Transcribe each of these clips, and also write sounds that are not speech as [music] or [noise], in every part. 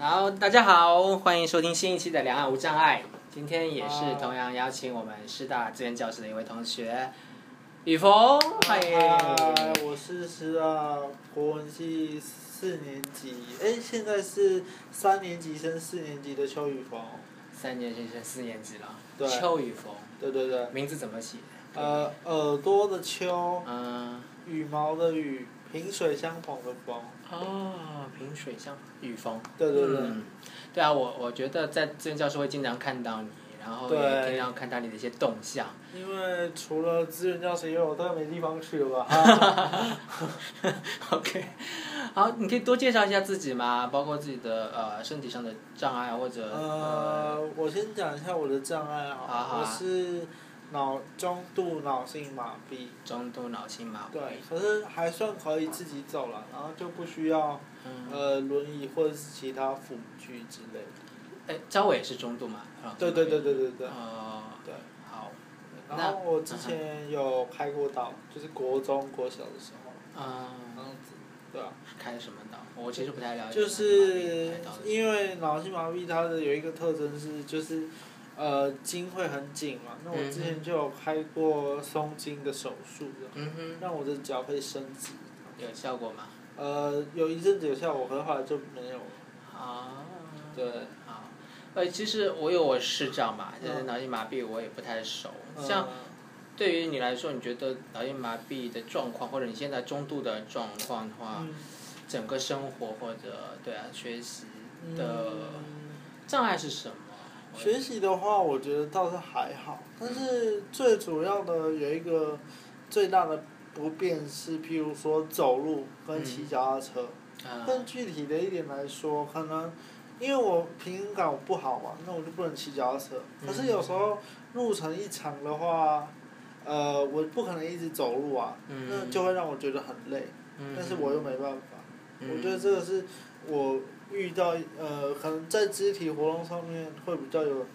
好，大家好，欢迎收听新一期的《两岸无障碍》。今天也是同样邀请我们师大资源教室的一位同学，雨峰，欢迎。嗨，我是师大国文系四年级，哎，现在是三年级升四年级的邱雨峰。三年级升四年级了，对邱雨峰，对对对，名字怎么写？呃，耳朵的邱，嗯，羽毛的羽，萍水相逢的逢。哦，萍水相雨峰。对对对，嗯，对啊，我我觉得在资源教室会经常看到你，然后也对经常看到你的一些动向。因为除了资源教室以外，我都没地方去了吧？[laughs] OK，好，你可以多介绍一下自己吗？包括自己的呃身体上的障碍或者呃，我先讲一下我的障碍好啊，我是脑中度脑性麻痹。中度脑性麻痹。对，可是还算可以自己走了，然后就不需要嗯，呃轮椅或者是其他辅具之类的。哎，招伟也是中度嘛？啊对对对对对对。哦，对。好，然后我之前有开过刀，就是国中、国小的时候，嗯，这样子，对啊，开什么刀？我其实不太了解。就是因为脑性麻痹它的有一个特征是，就是呃筋会很紧嘛。那我之前就有开过松筋的手术的，嗯哼，让我的脚可以伸直。有效果吗？呃，有一阵子有效果，后来就没有了。啊，对。啊，呃，其实我有我视障嘛，嗯就是脑性麻痹我也不太熟。像对于你来说，你觉得脑性麻痹的状况，或者你现在中度的状况的话，嗯整个生活或者对啊学习的嗯障碍是什么？学习的话，我觉得倒是还好，但是最主要的有一个最大的不便是，譬如说走路跟骑脚踏车。啊，更具体的一点来说，可能因为我平衡感不好嘛，那我就不能骑脚踏车。可是有时候路程一长的话，呃，我不可能一直走路啊，嗯那就会让我觉得很累，嗯但是我又没办法。嗯我觉得这个是我遇到呃，可能在肢体活动上面会比较有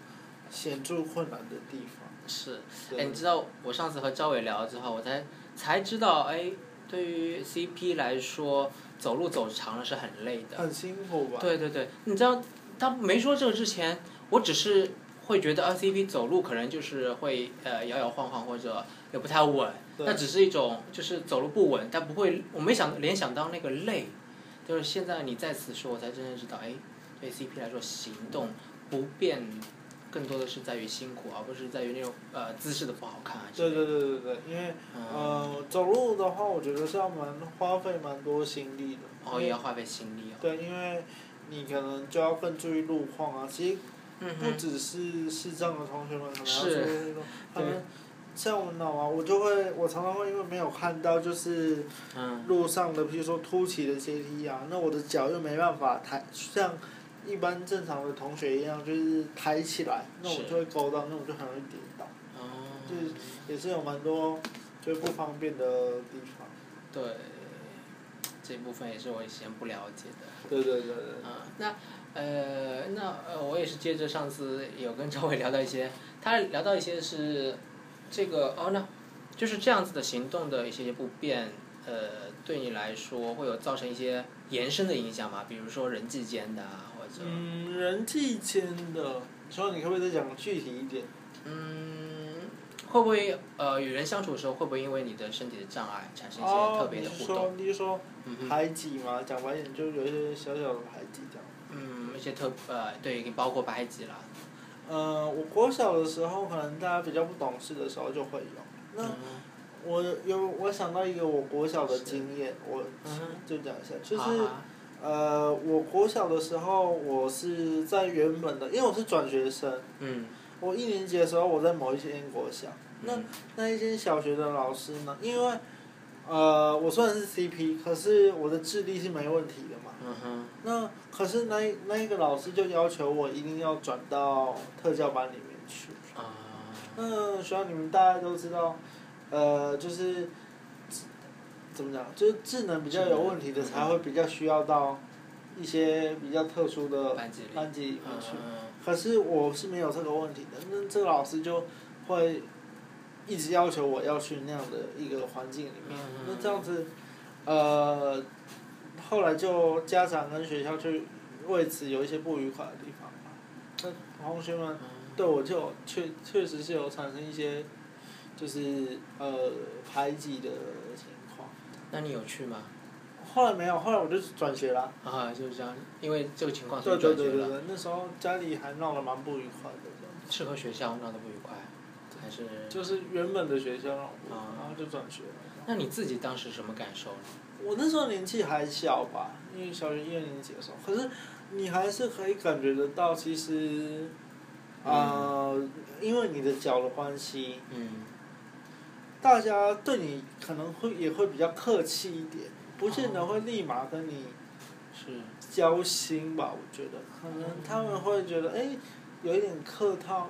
显著困难的地方。是，哎，你知道我上次和赵伟聊了之后，我才才知道，哎，对于 CP 来说，走路走长了是很累的。很辛苦吧？对对对，你知道他没说这个之前，我只是会觉得啊，CP 走路可能就是会呃摇摇晃晃或者也不太稳，对那只是一种就是走路不稳，但不会，我没想联想到那个累，就是现在你在此说，我才真正知道，哎，对 CP 来说行动不便，更多的是在于辛苦，而不是在于那种呃姿势的不好看啊对。对对对对，因为嗯，呃，走路的话，我觉得是要蛮花费蛮多心力的。哦，也要花费心力哦。对，因为你可能就要更注意路况啊。其实不只是视障的同学们可能要是注意路，他们像我们脑啊，我就会，我常常会因为没有看到就是嗯，路上的，譬如说凸起的阶梯啊，那我的脚又没办法抬，像一般正常的同学一样，就是抬起来，那我就会勾到，那我就很容易跌倒，哦，就是也是有蛮多就不方便的地方。对，这部分也是我以前不了解的。对对对对。啊，那呃，那呃，我也是接着上次有跟赵伟聊到一些，他聊到一些是这个哦，那就是这样子的行动的一些不便，呃，对你来说会有造成一些延伸的影响吗？比如说人际间的啊，或者嗯，人际间的，所以你可不可以再讲具体一点？嗯，会不会呃与人相处的时候，会不会因为你的身体的障碍产生一些特哦，别的互动？你是说嗯哼，排挤嘛？讲白一点，就有一些小小的排挤这样。嗯，一些特呃对，包括排挤啦。呃，我国小的时候，可能大家比较不懂事的时候就会有。那嗯。我有我想到一个我国小的经验，我就讲一下，就是呃，我国小的时候，我是在原本的，因为我是转学生，嗯，我一年级的时候我在某一间国小，那嗯那一间小学的老师呢，因为呃我虽然是 CP，可是我的智力是没问题的嘛。嗯哼，那可是那那一个老师就要求我一定要转到特教班里面去。啊，那学校你们大家都知道，呃，就是怎么讲，就是智能比较有问题的才会比较需要到一些比较特殊的班级里，面去。嗯可是我是没有这个问题的，那这个老师就会一直要求我要去那样的一个环境里面。嗯那这样子，呃，后来就家长跟学校去为此有一些不愉快的地方嘛。那同学们嗯对我就确确实是有产生一些，就是呃排挤的情况。那你有去吗？后来没有，后来我就转学了。啊，就是这样，因为这个情况所对以转学了。对对对对，那时候家里还闹得蛮不愉快的，是和学校闹得不愉快，还是？就是原本的学校闹不愉快啊然后就转学了。那你自己当时什么感受呢？我那时候年纪还小吧，因为小学一二年级的时候，可是你还是可以感觉得到，其实，呃，因为你的脚的关系，嗯，大家对你可能会也会比较客气一点，不见得会立马跟你是，交心吧。我觉得可能他们会觉得，哎、有一点客套，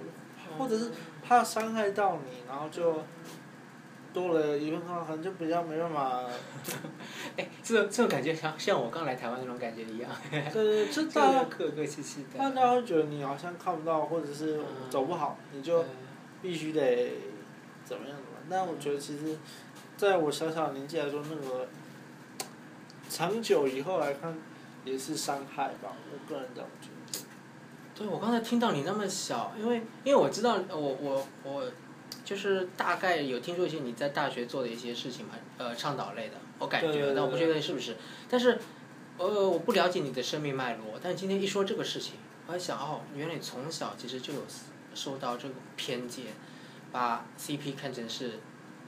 或者是怕伤害到你，然后就多了一份客套，可能就比较没办法。[laughs] 哎，这种这种感觉像像我刚来台湾那种感觉一样，对对，对 [laughs] 大大家家客客气气的。大家会觉得你好像看不到，或者是走不好，你就必须得怎么样怎么样。但我觉得其实，在我小小年纪来说，那个长久以后来看，也是伤害吧。我个人这样觉得。对，我刚才听到你那么小，因为因为我知道我我我就是大概有听说一些你在大学做的一些事情嘛，呃，倡导类的，我感觉，对对对但我不确定是不是。但是，呃，我不了解你的生命脉络，但是今天一说这个事情，我还想哦，原来你从小其实就有受到这个偏见，把 CP 看成是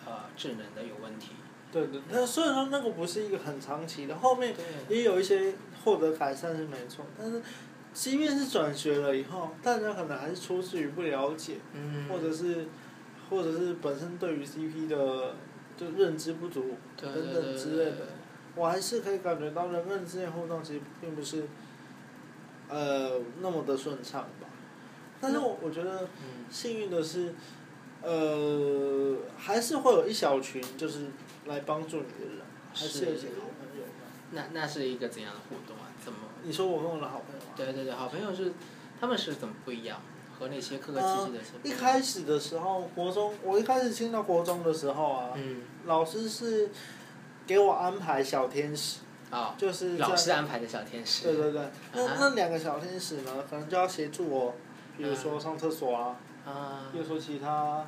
呃智能的有问题。对对，但虽然说那个不是一个很长期的，后面。也有一些获得改善是没错，但是即便是转学了以后，大家可能还是出自于不了解，嗯。或者是，或者是本身对于 CP 的就认知不足等等之类的，我还是可以感觉到人跟人之间互动其实并不是，呃，那么的顺畅吧。但是我我觉得嗯幸运的是，呃，还是会有一小群就是来帮助你的人，还是有一些好朋友的。那那是一个怎样的互动啊？怎么？你说我跟我的好朋友吗？对对对，好朋友是，他们是怎么不一样？和那些客客气气的一开始的时候，国中我一开始进到国中的时候啊，嗯，老师是给我安排小天使，啊、就是老师安排的小天使。对对对，那啊那两个小天使呢，可能就要协助我，比如说上厕所啊，啊比如说其他，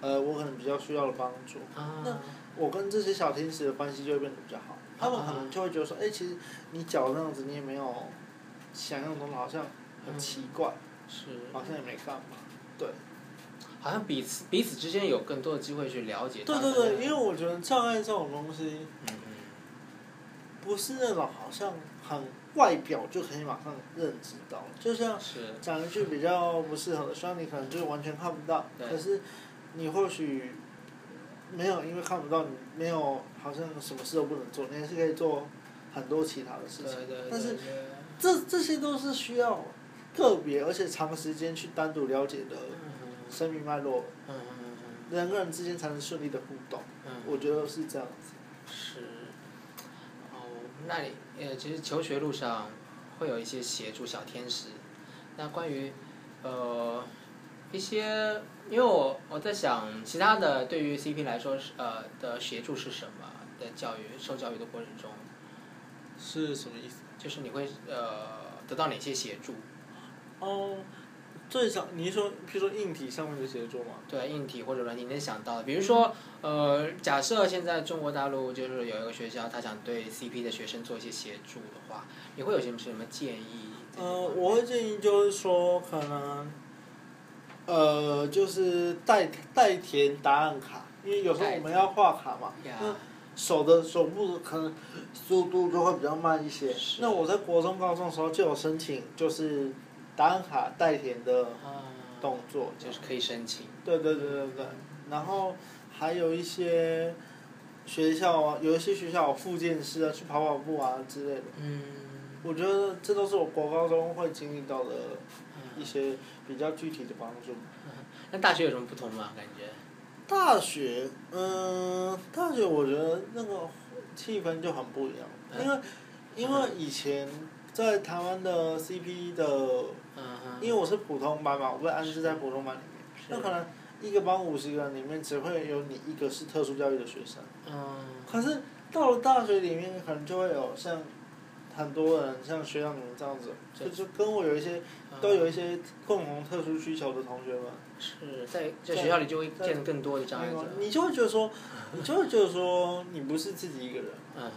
呃，我可能比较需要的帮助，啊那我跟这些小天使的关系就会变得比较好。他们可能就会觉得说，哎、其实你脚那样子，你也没有想象中的好像很奇怪，是，好像也没干嘛。对，好像彼此彼此之间有更多的机会去了解。对对对，因为我觉得障碍这种东西，嗯嗯不是那种好像很外表就可以马上认知到，就像是讲一句比较不适合的，虽然你可能就完全看不到，可是你或许没有因为看不到，你没有好像什么事都不能做，你还是可以做很多其他的事情。对对对。但是这这些都是需要个别而且长时间去单独了解的嗯生命脉络，嗯嗯人跟人之间才能顺利的互动。嗯嗯。我觉得是这样子。是，哦，那你呃，其实求学路上会有一些协助小天使。那关于呃一些，因为我我在想，其他的对于 CP 来说是呃的协助是什么？在教育受教育的过程中，是什么意思？就是你会呃得到哪些协助？哦，最少你是说，譬如说硬体上面的协作嘛？对，硬体或者软体，你能想到的，比如说，呃，假设现在中国大陆就是有一个学校，他想对 CP 的学生做一些协助的话，你会有些什么建议？呃，我会建议就是说，可能，呃，就是代代填答案卡，因为有时候我们要画卡嘛，那手的手部可能速度就会比较慢一些是。那我在国中、高中的时候就有申请，就是答案卡代填的啊，动作，就是可以申请。对对对对对，然后还有一些学校啊，有一些学校有复健师啊，去跑跑步啊之类的。嗯。我觉得这都是我国高中会经历到的嗯一些比较具体的帮助。[laughs] 那大学有什么不同吗？感觉？大学，嗯，大学我觉得那个气氛就很不一样，因为因为以前在台湾的 CP 的。因为我是普通班嘛，我被安置在普通班里面，那可能一个班五十个人里面只会有你一个是特殊教育的学生。嗯。可是到了大学里面，可能就会有像很多人像学长你们这样子，就就跟我有一些啊都有一些共同特殊需求的同学们，是在在学校里就会见更多的障碍者。你就会觉得说，你就会觉得说你不是自己一个人，嗯哼，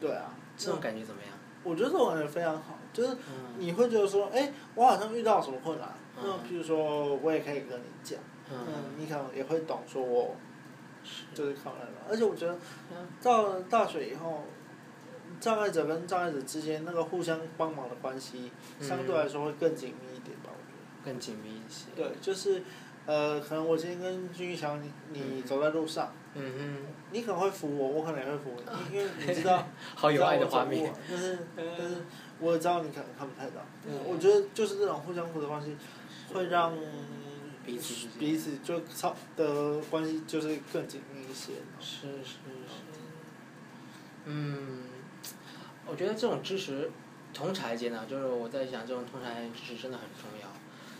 对啊，这种感觉怎么样？我觉得这种感觉非常好，就是嗯。你会觉得说，哎，我好像遇到什么困难，嗯。那譬如说我也可以跟你讲，嗯，嗯，你可能也会懂说我就是抗难了，而且我觉得嗯。到了大学以后，障碍者跟障碍者之间那个互相帮忙的关系，嗯。相对来说会更紧密一点吧，我觉得。更紧密一些。对，就是，呃，可能我今天跟君玉强你你走在路上，嗯你可能会扶我，我可能也会扶你，因为你知道，哼，[laughs] 好有爱的画面。但是但是我也知道你可能看不太到，嗯我觉得就是这种互相扶的关系，会让彼此彼此就超的关系就是更紧密一些。是是是。嗯，我觉得这种支持，同才间呢，就是我在想，这种同才间支持真的很重要。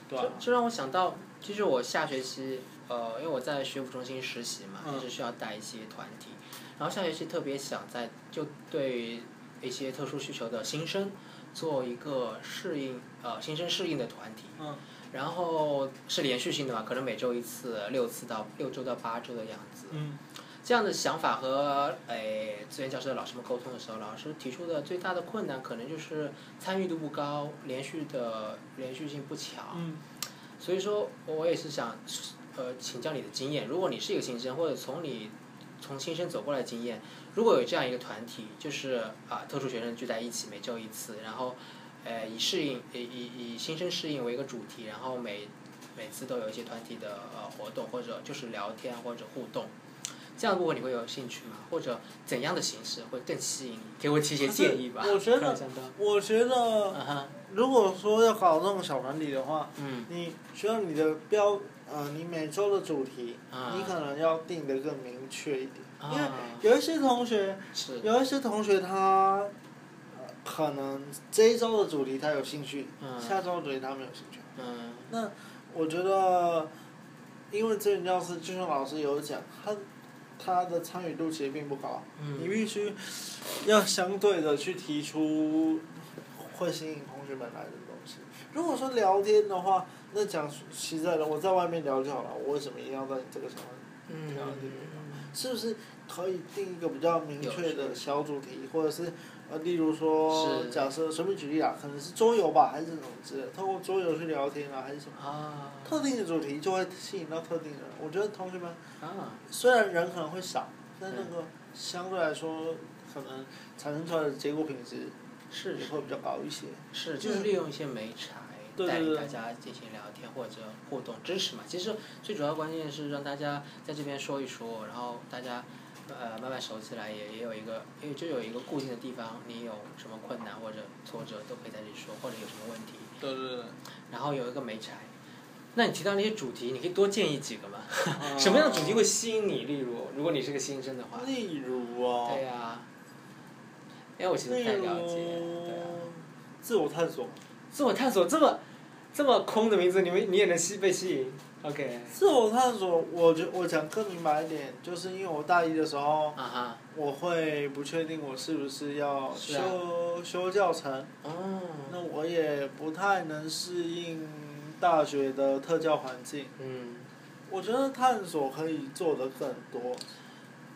对啊这这让我想到，其实我下学期，呃，因为我在学府中心实习嘛，就是需要带一些团体，然后下学期特别想在就对一些特殊需求的新生做一个适应，呃，新生适应的团体。嗯。然后是连续性的嘛，可能每周一次，六次到六周到八周的样子。嗯。这样的想法和诶资源教师的老师们沟通的时候，老师提出的最大的困难可能就是参与度不高，连续的连续性不强。嗯。所以说我也是想，呃，请教你的经验。如果你是一个新生，或者从你从新生走过来的经验，如果有这样一个团体，就是啊、特殊学生聚在一起，每周一次，然后，呃，以适应以以以新生适应为一个主题，然后每每次都有一些团体的呃活动，或者就是聊天或者互动。这样的部分你会有兴趣吗？或者怎样的形式会更吸引你？给我提一些建议吧。我觉得我觉得，如果说要搞这种小团体的话，嗯你需要你的标，呃，你每周的主题，啊你可能要定得更明确一点，因为啊，有一些同学，是，有一些同学他，呃可能这一周的主题他有兴趣，嗯下周的主题他没有兴趣。嗯那我觉得，因为资源教师就像老师有讲，他他的参与度其实并不高，你嗯必须要相对的去提出会吸引同学们来的东西。如果说聊天的话，那讲实在的，我在外面聊就好了，我为什么一定要在你这个小团嗯是不是可以定一个比较明确的小主题，或者是呃，例如说，是假设随便举例啊，可能是桌游吧，还是什么之类的，透过桌游去聊天啊，还是什么啊特定的主题就会吸引到特定的人。我觉得同学们啊，虽然人可能会少，但那个相对来说，可能产生出来的结果品质是也会比较高一些。是，就是利用一些媒材带领大家进行聊天或者互动支持嘛。其实最主要关键是让大家在这边说一说，然后大家呃慢慢熟起来，也也有一个，因为就有一个固定的地方，你有什么困难或者挫折都可以在这里说，或者有什么问题，对对对。然后有一个媒材。那你提到那些主题，你可以多建议几个吗？啊 [laughs] 什么样的主题会吸引你？例如，如果你是个新生的话，例如哦。对呀、因为我其实不太了解，对啊。自我探索。自我探索这么这么空的名字，你们你也能吸被吸引？OK。自我探索，我觉我讲更明白一点，就是因为我大一的时候。我会不确定我是不是要修、修教程，哦。那我也不太能适应大学的特教环境。嗯，我觉得探索可以做的更多。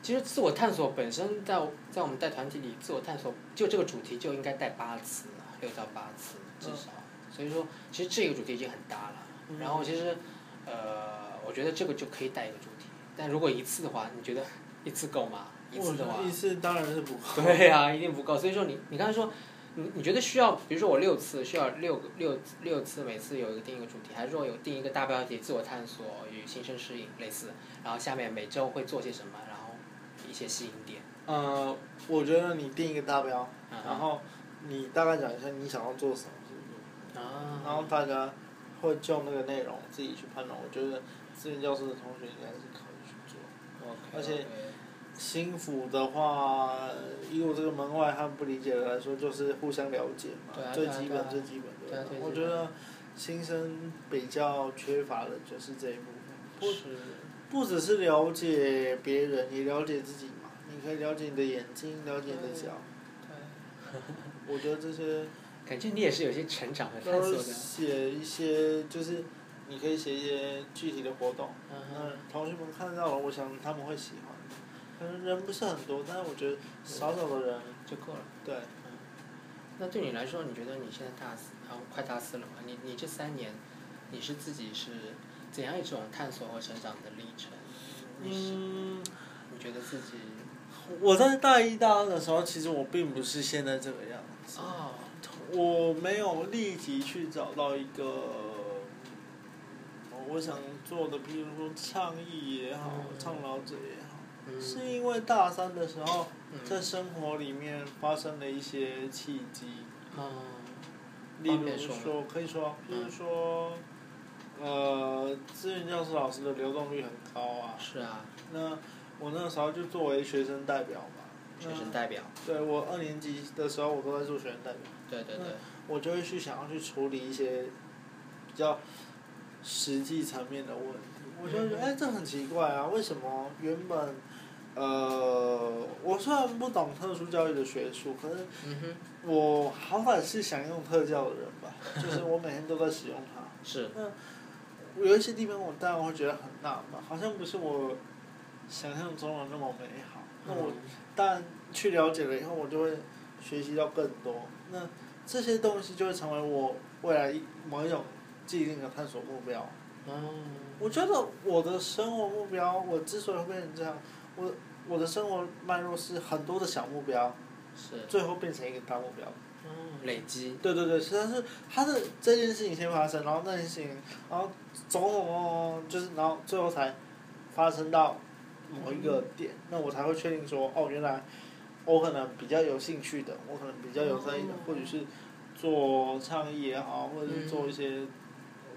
其实自我探索本身在在我们带团体里，自我探索就这个主题就应该带八次啊，六到八次至少。所以说，其实这个主题已经很大了。嗯然后其实，呃，我觉得这个就可以带一个主题。但如果一次的话，你觉得一次够吗？一次的话一次当然是不够。[laughs] 对呀、一定不够。所以说你你刚才说，你你觉得需要，比如说我六次需要六个六六次，每次有一个定一个主题，还是说有定一个大标题，自我探索与新生适应类似，然后下面每周会做些什么，然后一些吸引点。呃，我觉得你定一个大标，嗯然后你大概讲一下你想要做什么，啊，然后大家会就那个内容自己去判断。我觉得资源教师的同学应该是可以去做。而且心辅的话，以我这个门外汉不理解的来说，就是互相了解嘛，啊最基本最基本的。我觉得新生比较缺乏的就是这一部分，不是。不只是了解别人，也了解自己嘛。你可以了解你的眼睛，了解你的脚，对。我觉得这些感觉你也是有些成长和探索的。写一些，就是你可以写一些具体的活动，嗯那哼，同学们看到了，我想他们会喜欢。可能人不是很多，但是我觉得少少的人，就够了。对，嗯那对你来说，你觉得你现在大四啊，快大四了嘛？你你这三年，你是自己是怎样一种探索和成长的历程？嗯，你觉得自己我在大一、大二的时候，其实我并不是现在这个样子。哦，我没有立即去找到一个我想做的，比如说倡议也好，嗯。倡导者也好，嗯。是因为大三的时候，嗯。在生活里面发生了一些契机，嗯，例如说说，可以说，比如嗯说，呃，资源教师老师的流动率很高啊。是啊，那我那时候就作为学生代表嘛，学生代表，对我二年级的时候，我都在做学生代表。对对对，我就会去想要去处理一些比较实际层面的问题。我就觉得，嗯哎、这很奇怪啊，为什么原本，呃，我虽然不懂特殊教育的学术，可是我好歹是想用特教的人吧，[laughs] 就是我每天都在使用它。是，那有一些地方我当然会觉得很纳闷，好像不是我想象中的那么美好。那我嗯但去了解了以后，我就会学习到更多。那这些东西就会成为我未来一某一种既定的探索目标。嗯，我觉得我的生活目标，我之所以会变成这样，我我的生活脉络是很多的小目标，是，最后变成一个大目标。嗯，累积，对对对，实际上是他的这件事情先发生，然后那件事情，然后种种，就是然后最后才发生到某一个点，那我才会确定说，哦，原来我可能比较有兴趣的，我可能比较有在意的，哦或者是做倡议也好，或者是做一些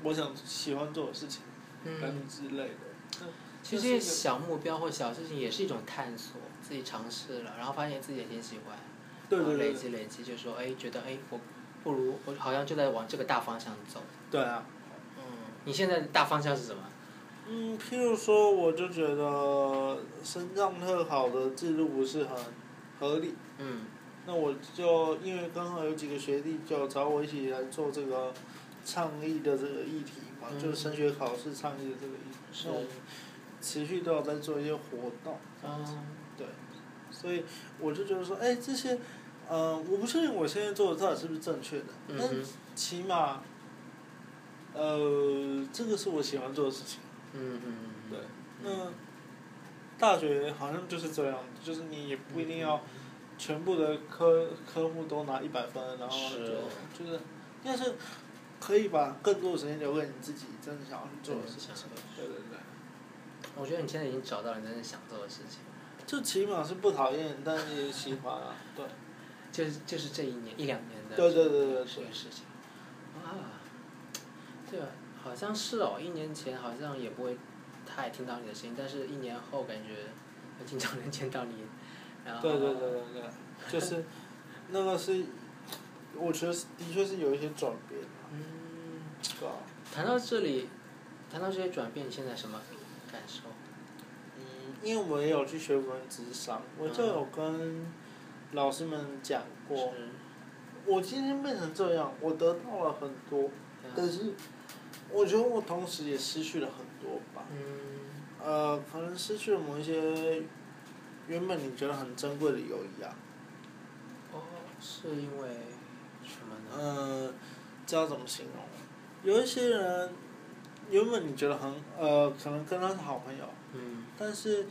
我想喜欢做的事情嗯，等之类的。其实这些小目标或小事情也是一种探索，自己尝试了，然后发现自己也挺喜欢，对然后累对对对，积累积，就说哎，觉得哎，我不如我好像就在往这个大方向走。对啊。嗯，你现在的大方向是什么？嗯，譬如说，我就觉得身上特好的制度不是很合理。嗯。那我就因为刚好有几个学弟就找我一起来做这个倡议的这个议题嘛，嗯。就是升学考试倡议的这个议题。是。那我们持续都有在做一些活动，嗯。所以我就觉得说，哎、这些，呃，我不确定我现在做的到底是不是正确的，但嗯哼。起码，呃，这个是我喜欢做的事情。嗯嗯。对，那大学好像就是这样，就是你也不一定要全部的科科目都拿一百分，然后是就就是，但是可以把更多的时间留给你自己真的想要去做的事情。对对对，我觉得你现在已经找到了你真正想做的事情，就起码是不讨厌，但是也喜欢啊。对，就是就是这一年一两年的对对对对对这个事情。啊，对啊，好像是哦，一年前好像也不会太听到你的声音，但是一年后感觉我经常能见到你，然后对对对对对，就是 [laughs] 那个是，我觉得是的确是有一些转变啊。嗯，对啊谈到这里，谈到这些转变，你现在什么感受？嗯，因为我也有去学文职商，我就有跟老师们讲过，是我今天变成这样，我得到了很多，但是我觉得我同时也失去了很多吧。嗯呃，可能失去了某一些原本你觉得很珍贵的友谊啊。哦，是因为什么呢？呃，知道怎么形容？有一些人原本你觉得很呃，可能跟他是好朋友，嗯但是，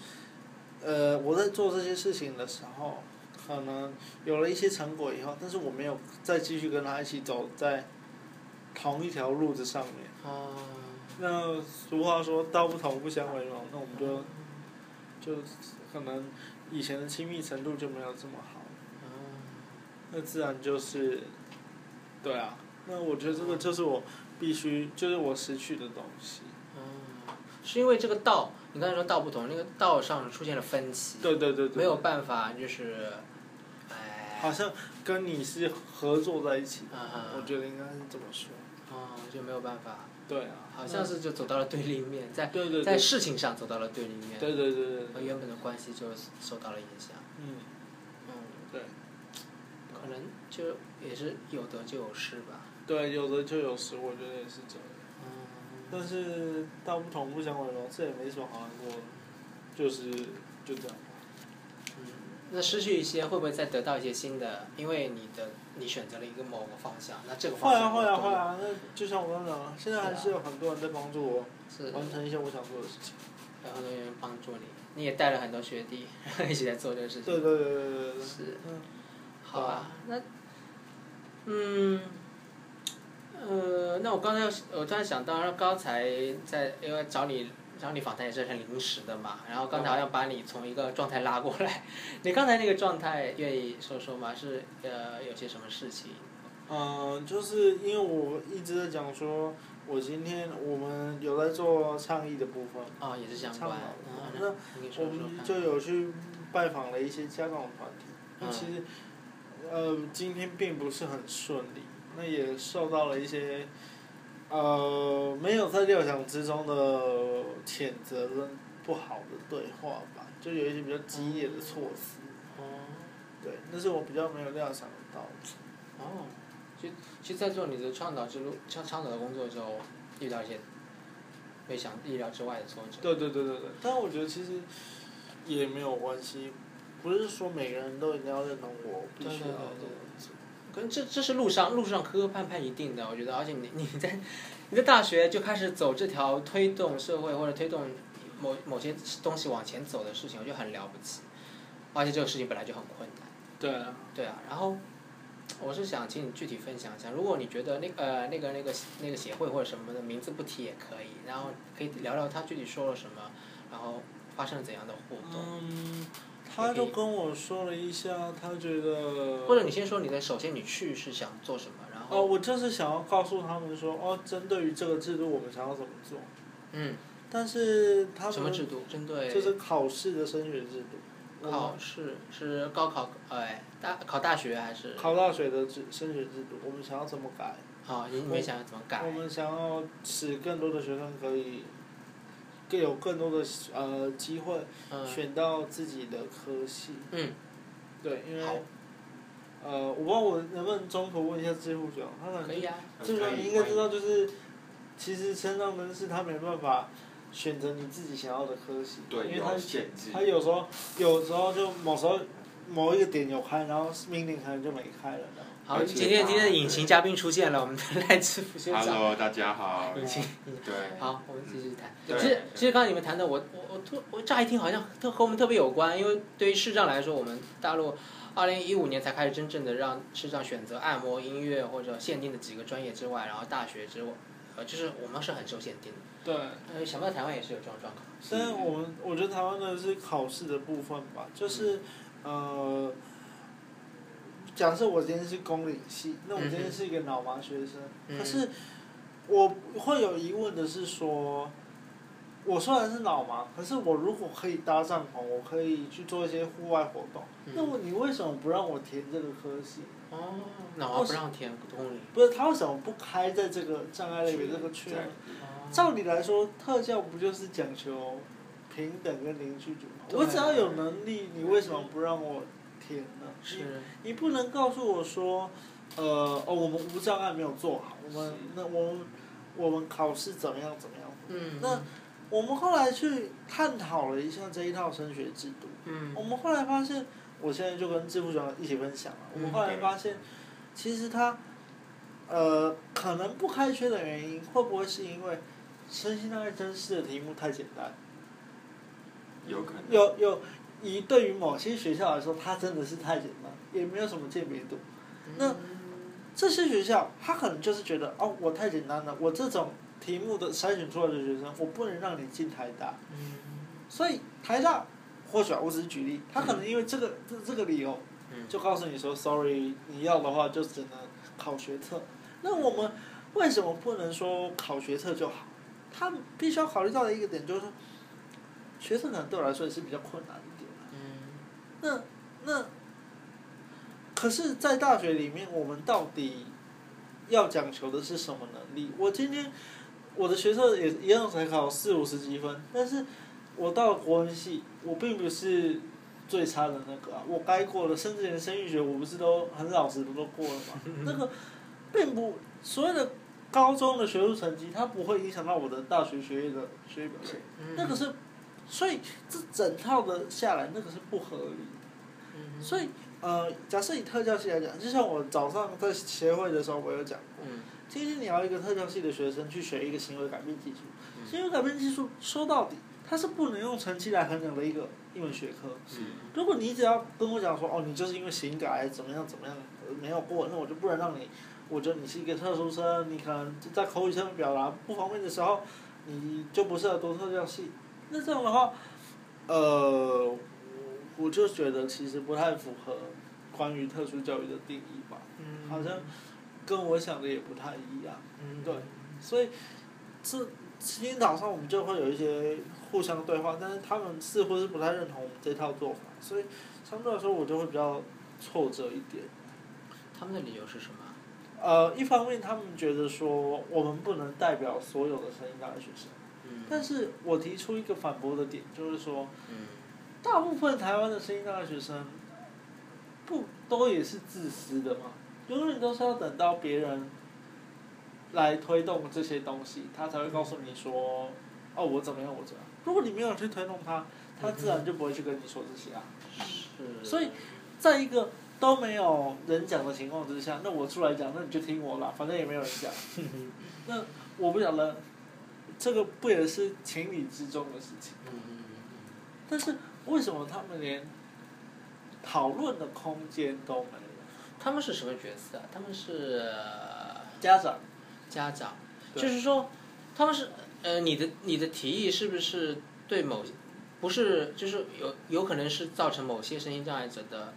呃，我在做这些事情的时候，可能有了一些成果以后，但是我没有再继续跟他一起走在同一条路子上面。哦，那俗话说“道不同不相为谋”，那我们就就可能以前的亲密程度就没有这么好，哦那自然就是，对啊。那我觉得这个就是我必须，就是我失去的东西。哦，是因为这个道，你刚才说道不同，那个道上出现了分歧，对对对对。没有办法，就是，哎，好像跟你是合作在一起的，啊我觉得应该是这么说。哦，就没有办法，对啊，好像是就走到了对立面，在对对对在事情上走到了对立面，对对对对对，和原本的关系就受到了影响。嗯，嗯，对，可可能就也是有得就有失吧。对，有得就有失，我觉得也是这样。嗯，但是道不同不相为谋，这也没什么好难过的，就是就这样。嗯，那失去一些会不会再得到一些新的？因为你的你选择了一个某个方向，那这个方向会啊会啊对会啊，那就像我刚刚讲的，现在还是有很多人在帮助我是完成一些我想做的事情。有很多人帮助你，你也带了很多学弟 [laughs] 一起在做这个事情。对对对对对对。是，嗯，好啊，那，嗯，呃，那我刚才我突然想到，刚才在因为找你找你访谈也是很临时的嘛，然后刚才好像把你从一个状态拉过来，[laughs] 你刚才那个状态愿意说说吗？是呃有些什么事情？嗯，就是因为我一直在讲说，我今天我们有在做倡议的部分，哦，也是相倡关导，嗯，那我们。就有去拜访了一些家长团体。那嗯其实，呃，今天并不是很顺利，那也受到了一些，呃，没有在料想之中的谴责跟不好的对话吧，就有一些比较激烈的措辞。哦对，那是我比较没有料想到的。哦，其实其实，在做你的倡导之路、倡倡导的工作的时候，遇到一些没想意料之外的挫折。对对对对对，但我觉得其实也没有关系，不是说每个人都一定要认同我，必须要对对对这样子。可能这这是路上路上磕磕绊绊一定的，我觉得，而且你你在你在大学就开始走这条推动社会或者推动某某些东西往前走的事情，我觉得很了不起，而且这个事情本来就很困难。对啊，对啊，然后我是想请你具体分享一下，如果你觉得那呃那个那个那个协会或者什么的名字不提也可以，然后可以聊聊他具体说了什么，然后发生了怎样的互动，嗯，他就跟我说了一下，他觉得。或者你先说你的，首先你去是想做什么，然后哦，我就是想要告诉他们说，哦，针对于这个制度，我们想要怎么做。嗯，但是他们什么制度？针对就是考试的升学制度。考试是高考，哎，大考大学还是？考大学的制升学制度，我们想要怎么改？好，你你们想要怎么改我？们想要使更多的学生可以更有更多的呃机会嗯选到自己的科系。嗯，对，因为呃，我不知道我能不能中途问一下支付长，他可以啊。支付长你应该知道，就是其实身上人是他没办法选择你自己想要的科系，因，为他有限制。他有时候有时候就某时候某一个点有开，然后命令可能就没开了。好，今天今天的隐形嘉宾出现了，我们的赖志福学长。Hello，大家好。隐形。对，好，我们继续谈。对其实其实刚才你们谈的，我我我突我乍一听好像特和我们特别有关，因为对于视障来说，我们大陆二零一五年才开始真正的让视障选择按摩、音乐或者限定的几个专业之外，然后大学之外，呃，就是我们是很受限定的。对。呃，想不到台湾也是有这种状况。但是我们我觉得台湾的是考试的部分吧，就是呃，假设我今天是公领系，那我今天是一个脑麻学生，嗯可是我会有疑问的是说，我虽然是脑麻，可是我如果可以搭帐篷，我可以去做一些户外活动，嗯那么你为什么不让我填这个科系？哦，那我不让填。不是他为什么不开在这个障碍类别这个区呢？照理来说，特教不就是讲求平等跟零居住吗？我只要有能力，你为什么不让我填呢？是。你不能告诉我说，呃，哦，我们无障碍没有做好，我们那我们我们考试怎么样怎么样？嗯。那我们后来去探讨了一下这一套升学制度，嗯。我们后来发现，我现在就跟支付长一起分享了。我们后来发现，其实他，呃，可能不开缺的原因，会不会是因为身心障碍真试的题目太简单？有可能。有有，以对于某些学校来说，它真的是太简单，也没有什么鉴别度。那这些学校，他可能就是觉得，哦，我太简单了，我这种题目的筛选出来的学生，我不能让你进台大。嗯。所以台大，或许啊，我只是举例，他可能因为这个这这个理由，嗯就告诉你说，sorry，你要的话就只能考学测。那我们为什么不能说考学测就好？他们必须要考虑到的一个点就是说，学测可能对我来说也是比较困难的。嗯。那那，可是，在大学里面，我们到底要讲求的是什么能力？我今天我的学测也一样才考四五十几分，但是我到了国文系，我并不是最差的那个啊，我该过的，甚至连生育学我不是都很老实的都过了吗？[laughs] 那个并不所谓的高中的学术成绩，它不会影响到我的大学学业的学业表现，那个是，所以这整套的下来，那个是不合理的。嗯所以呃，假设以特教系来讲，就像我早上在协会的时候，我有讲过，嗯今天你要一个特教系的学生去学一个行为改变技术，嗯行为改变技术说到底，它是不能用成绩来衡量的一个一门学科。如果你只要跟我讲说，哦，你就是因为行改怎么样怎么样呃没有过，那我就不能让你，我觉得你是一个特殊生，你可能在口语上面表达不方便的时候，你就不适合读特教系。那这种的话，呃，我我就觉得其实不太符合关于特殊教育的定义吧，嗯好像跟我想的也不太一样。嗯对所以这今天早上我们就会有一些互相对话，但是他们似乎是不太认同我们这套做法，所以相对来说我就会比较挫折一点。他们的理由是什么？呃，一方面他们觉得说我们不能代表所有的声音大的学生，嗯但是我提出一个反驳的点，就是说嗯大部分台湾的声音大学生，不都也是自私的吗？永远都是要等到别人来推动这些东西，他才会告诉你说，哦，我怎么样，我怎么样。如果你没有去推动他，他自然就不会去跟你说这些啊。是所以在一个都没有人讲的情况之下，那我出来讲，那你就听我啦，反正也没有人讲。[laughs] 那我不晓得，这个不也是情理之中的事情？嗯嗯但是为什么他们连讨论的空间都没有？他们是什么角色啊？他们是家长家长，对就是说，他们是呃，你的你的提议是不是对某不是就是有有可能是造成某些身心障碍者的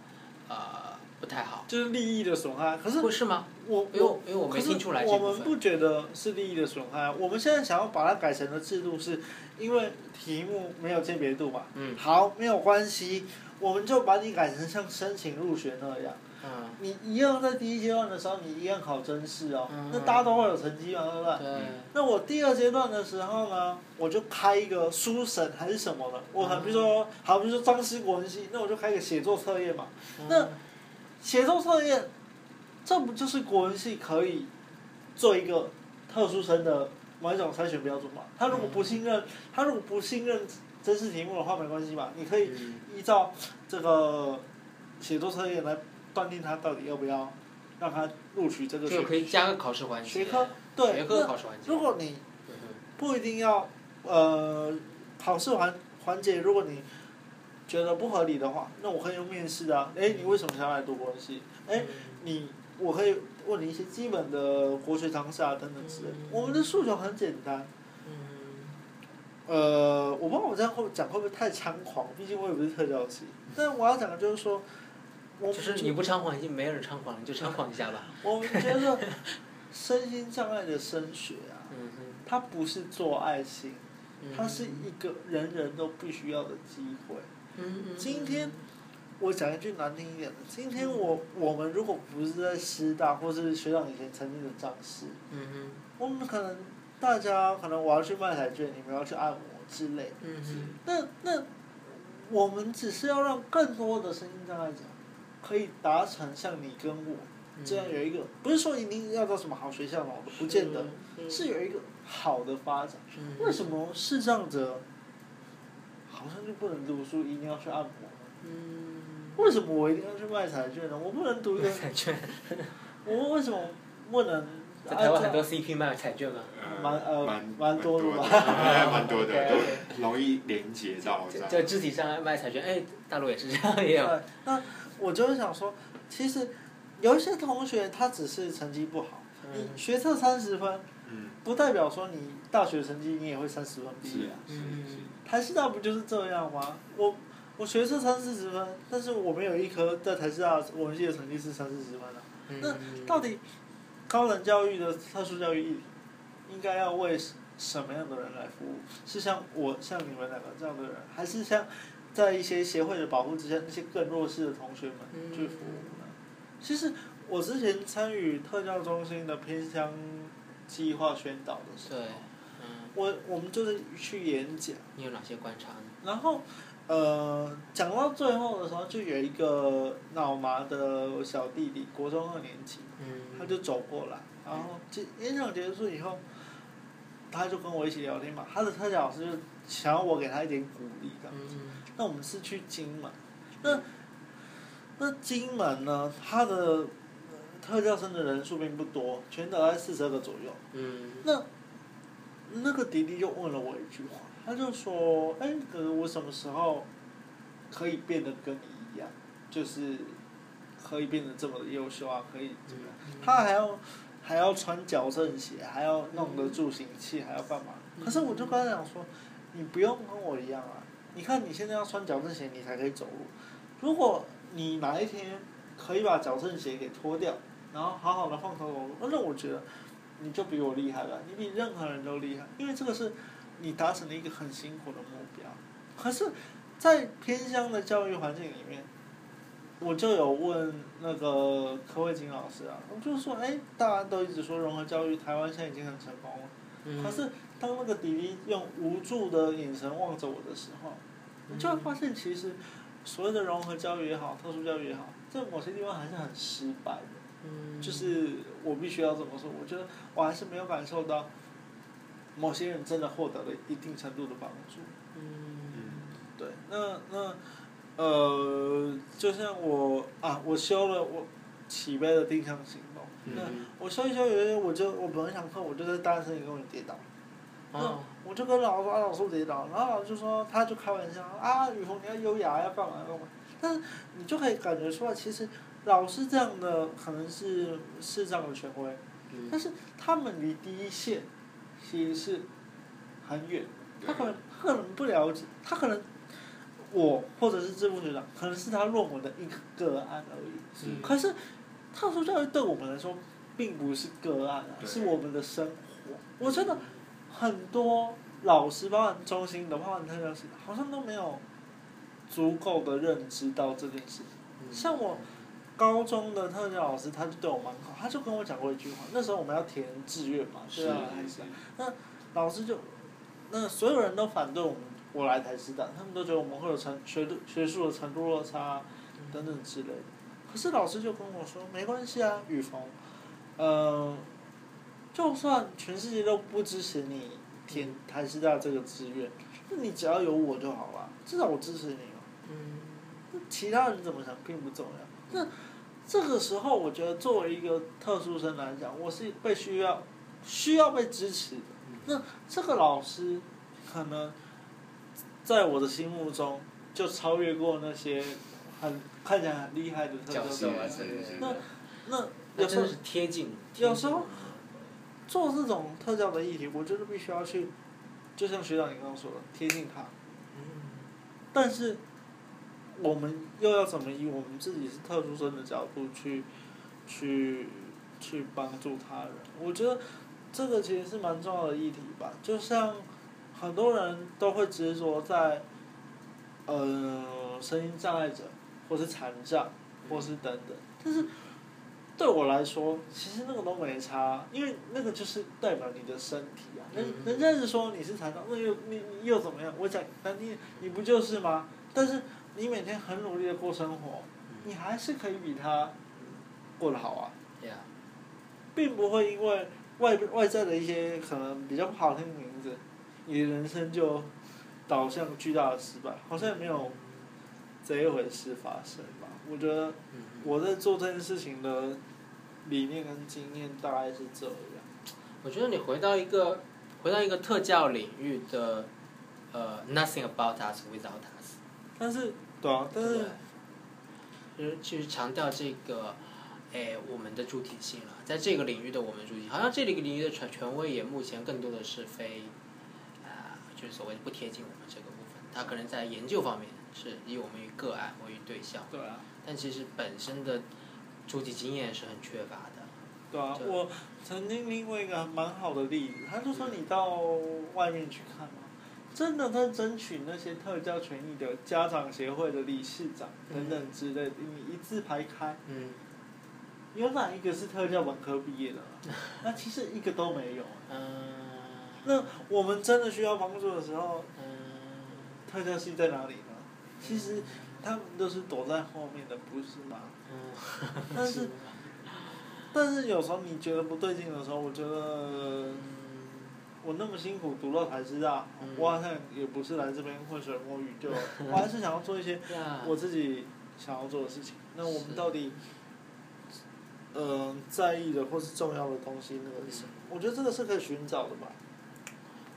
呃不太好？就是利益的损害，可是不是吗？我因为我因为我没听出来我。们不觉得是利益的损害啊。我们现在想要把它改成的制度是，因为题目没有鉴别度嘛。嗯好，没有关系，我们就把你改成像申请入学那样。嗯，你一样在第一阶段的时候，你一样考真试哦，嗯那大家都会有成绩嘛，对不对？对，那我第二阶段的时候呢，我就开一个书审还是什么的，我很比如说，好，比如说张思国文系，那我就开个写作测验嘛。那写作测验，这不就是国文系可以做一个特殊生的某一种筛选标准嘛？他如果不信任，他如果不信任真实题目的话，没关系嘛，你可以嗯依照这个写作测验来断定他到底要不要让他录取这个学就可以加个考试环节。学科。对，学科那考试环节。如果你嗯不一定要呃考试环环节，如果你觉得不合理的话，那我可以用面试啊。哎，你为什么想要来读国文系？哎，你我可以问你一些基本的国学常识啊等等之类的。我们的诉求很简单。嗯呃，我不知道我这样会讲会不会太猖狂，毕竟我也不是特教系。但我要讲的就是说，我们就是你不猖狂，已经没人猖狂了，你就猖狂一下吧。[laughs] 我们觉得身心障碍的升学啊，嗯它不是做爱心。嗯它是一个人人都必须要的机会。今天我讲一句难听一点的，今天我我们如果不是在师大或是学长以前曾经的讲师，嗯哼。我们可能大家可能我要去卖彩券，你们要去按摩之类的。嗯哼。那那我们只是要让更多的身心障碍者可以达成像你跟我这样有一个，不是说一定要到什么好学校嘛，不见得，是有一个好的发展。嗯为什么视障者好像就不能读书，一定要去按摩为什么我一定要去卖彩券呢？我不能读一个，彩券，我为什么不能？在台湾很多 CP 卖彩券嘛，蛮呃蛮蛮多的吧哎蛮多的都 [laughs] 容易连接到这就样。就肢体上卖彩券，哎，大陆也是这样，也有。对，那我就是想说，其实有一些同学他只是成绩不好，你嗯学测三十分，嗯，不代表说你大学成绩你也会三十分毕是业啊。是，台师大不就是这样吗？我我学测三四十分，但是我没有一科在台师大文系的成绩是三四十分啊。那嗯到底高等教育的特殊教育应应该要为什么样的人来服务？是像我像你们两个这样的人，还是像在一些协会的保护之下那些更弱势的同学们去服务呢？其实我之前参与特教中心的偏乡计划宣导的时候我我们就是去演讲。你有哪些观察呢？然后，呃，讲到最后的时候，就有一个脑麻的小弟弟，国中二年级，他嗯，就走过来，然后结演讲结束以后，他就跟我一起聊天嘛。他的特教老师就想要我给他一点鼓励的。嗯那我们是去金门，那那金门呢，他的呃特教生的人数并不多，全岛在四十二个左右。嗯那那个弟弟就问了我一句话，他就说：“哎、我什么时候可以变得跟你一样，就是可以变得这么的优秀啊？可以怎么样？嗯他还要还要穿矫正鞋，还要弄个助行器，还要干嘛？嗯可是我就跟他讲说，你不用跟我一样啊！你看你现在要穿矫正鞋，你才可以走路。如果你哪一天可以把矫正鞋给脱掉，然后好好的放头走路，那我觉得你就比我厉害了，你比任何人都厉害，因为这个是你达成了一个很辛苦的目标。可是，在偏乡的教育环境里面，我就有问那个柯慧金老师啊，我就说，哎，大家都一直说融合教育，台湾现在已经很成功了。嗯可是当那个弟弟用无助的眼神望着我的时候，你就会发现，其实所谓的融合教育也好，特殊教育也好，在某些地方还是很失败的。嗯就是我必须要这么说，我觉得我还是没有感受到某些人真的获得了一定程度的帮助。嗯对，那那呃，就像我啊，我修了我起飞的定向行动，那嗯我修一修，有一天我就我本来想课，我就在大声里跟我跌倒。哦我就跟老师说，啊，老师我跌倒，然后老师就说，他就开玩笑，啊，雨虹你要优雅，要干嘛干嘛。但是你就可以感觉出来，其实老师这样的可能是是这样的权威，嗯但是他们离第一线其实是很远，他可能他可能不了解，他可能我或者是志副学长，可能是他论文的一个个案而已。嗯可是特殊教育对我们来说并不是个案啊，是我们的生活。我真的很多老师，包含中心的，包含特教师，好像都没有足够的认知到这件事。嗯像我高中的特教老师，他就对我蛮好，他就跟我讲过一句话。那时候我们要填志愿嘛，是对啊，还是老师就，那所有人都反对我们我来台师大，他们都觉得我们会有成学度学术的程度落差等等之类的。可是老师就跟我说，没关系啊，雨峰，呃，就算全世界都不支持你填台师大这个志愿，那你只要有我就好了，至少我支持你嘛。嗯那其他人怎么想并不重要。那这个时候，我觉得作为一个特殊生来讲，我是被需要需要被支持的。那这个老师可能在我的心目中就超越过那些很看起来很厉害的特教教授啊生。那那有时候是贴近，有时候做这种特教的议题，我就是必须要去，就像学长你刚刚说的，贴近他。嗯但是我们又要怎么以我们自己是特殊生的角度去去去帮助他人？我觉得这个其实是蛮重要的议题吧。就像很多人都会执着在呃声音障碍者，或是残障，或是等等，但是。对我来说，其实那个都没差，因为那个就是代表你的身体啊。人嗯人家是说你是残障，那又你你又怎么样？我讲，那你你不就是吗？但是你每天很努力的过生活，你还是可以比他过得好啊，，Yeah，并不会因为外外在的一些可能比较不好听的名字，你的人生就导向巨大的失败，好像也没有这一回事发生吧。我觉得嗯我在做这件事情的理念跟经验大概是这样。我觉得你回到一个回到一个特教领域的呃，nothing about us without us，但是，对啊，但是就是去强调这个，哎，我们的主体性了，在这个领域的我们主体，好像这个领域的权权威也目前更多的是非，啊、就是所谓不贴近我们这个部分，他可能在研究方面是以我们与个案为对象，对啊，但其实本身的主体经验是很缺乏的。对啊，我曾经听过一个蛮好的例子，他就说你到外面去看嘛，真的在争取那些特教权益的家长协会的理事长等等之类的，你一字排开，嗯有哪一个是特教本科毕业的啊？那其实一个都没有。[laughs] 嗯那我们真的需要帮助的时候，嗯特教系在哪里呢？其实他们都是躲在后面的，不是吗？嗯，但是 [laughs] 但是有时候你觉得不对劲的时候，我觉得。我那么辛苦读到台师大，嗯我好像也不是来这边浑水摸鱼，就 [laughs] 我还是想要做一些我自己想要做的事情。那我是们到底，呃，在意的或是重要的东西，那个是什么？我觉得这个是可以寻找的吧。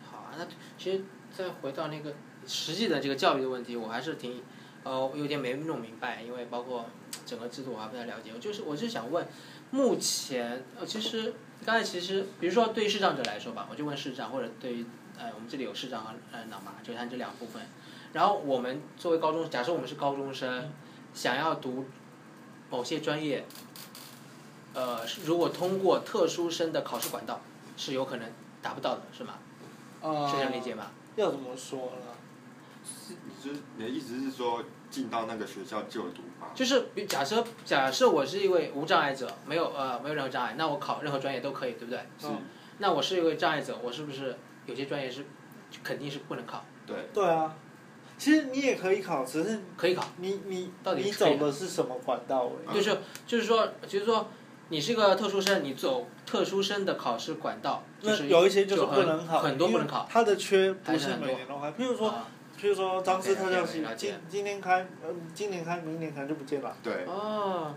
好啊，那其实再回到那个实际的这个教育的问题，我还是挺呃有点没弄明白，因为包括整个制度我还不太了解。我就是我就想问，目前呃其实刚才其实比如说对于视障者来说吧，我就问视障，或者对于呃我们这里有视障和呃脑麻，就看这两部分。然后我们作为高中，假设我们是高中生，想要读某些专业，呃，如果通过特殊生的考试管道，是有可能达不到的，是吗？啊、是这样理解吗？要怎么说呢？是你是你的意思是说进到那个学校就读吗？就是比假设假设我是一位无障碍者，没有呃没有任何障碍，那我考任何专业都可以，对不对？是，那我是一位障碍者，我是不是有些专业是肯定是不能考？对，对啊，其实你也可以考，只是可以考，你你到底你走的是什么管道。就是就是说，就是说你是个特殊生，你走特殊生的考试管道，就那是有一些就是不能考，很很多不能考因为它的缺不是还是很多每年都开。譬如说，啊譬如说张氏特效系今今天开，呃，今年开，明年可能就不见了。对，哦，